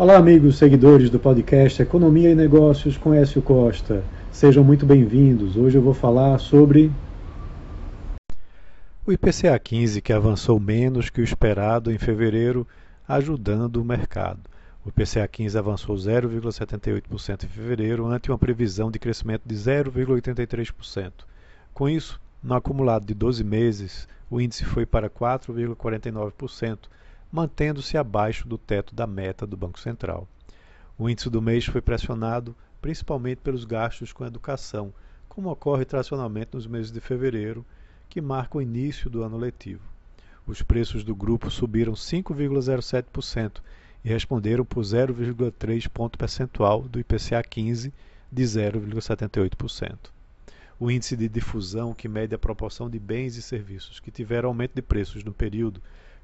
Olá, amigos seguidores do podcast Economia e Negócios com Écio Costa. Sejam muito bem-vindos. Hoje eu vou falar sobre o IPCA 15 que avançou menos que o esperado em fevereiro, ajudando o mercado. O IPCA 15 avançou 0,78% em fevereiro, ante uma previsão de crescimento de 0,83%. Com isso, no acumulado de 12 meses, o índice foi para 4,49%, mantendo-se abaixo do teto da meta do Banco Central. O índice do mês foi pressionado principalmente pelos gastos com educação, como ocorre tradicionalmente nos meses de fevereiro, que marca o início do ano letivo. Os preços do grupo subiram 5,07% e responderam por 0,3 ponto percentual do IPCA 15 de 0,78%. O índice de difusão, que mede a proporção de bens e serviços que tiveram aumento de preços no período,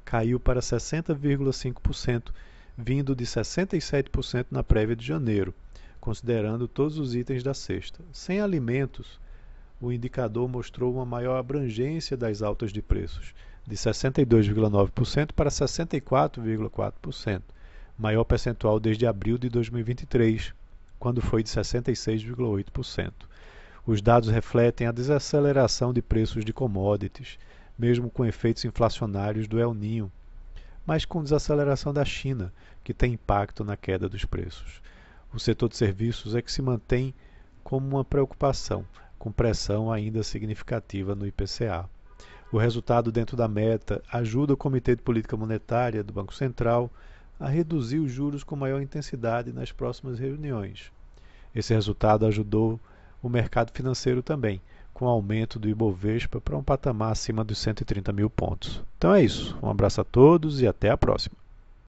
caiu para 60,5%, vindo de 67% na prévia de janeiro, considerando todos os itens da cesta. Sem alimentos, o indicador mostrou uma maior abrangência das altas de preços, de 62,9% para 64,4%, maior percentual desde abril de 2023, quando foi de 66,8%. Os dados refletem a desaceleração de preços de commodities, mesmo com efeitos inflacionários do El Ninho, mas com desaceleração da China, que tem impacto na queda dos preços. O setor de serviços é que se mantém como uma preocupação, com pressão ainda significativa no IPCA. O resultado dentro da meta ajuda o Comitê de Política Monetária do Banco Central a reduzir os juros com maior intensidade nas próximas reuniões. Esse resultado ajudou o mercado financeiro também, com aumento do Ibovespa para um patamar acima dos 130 mil pontos. Então é isso. Um abraço a todos e até a próxima.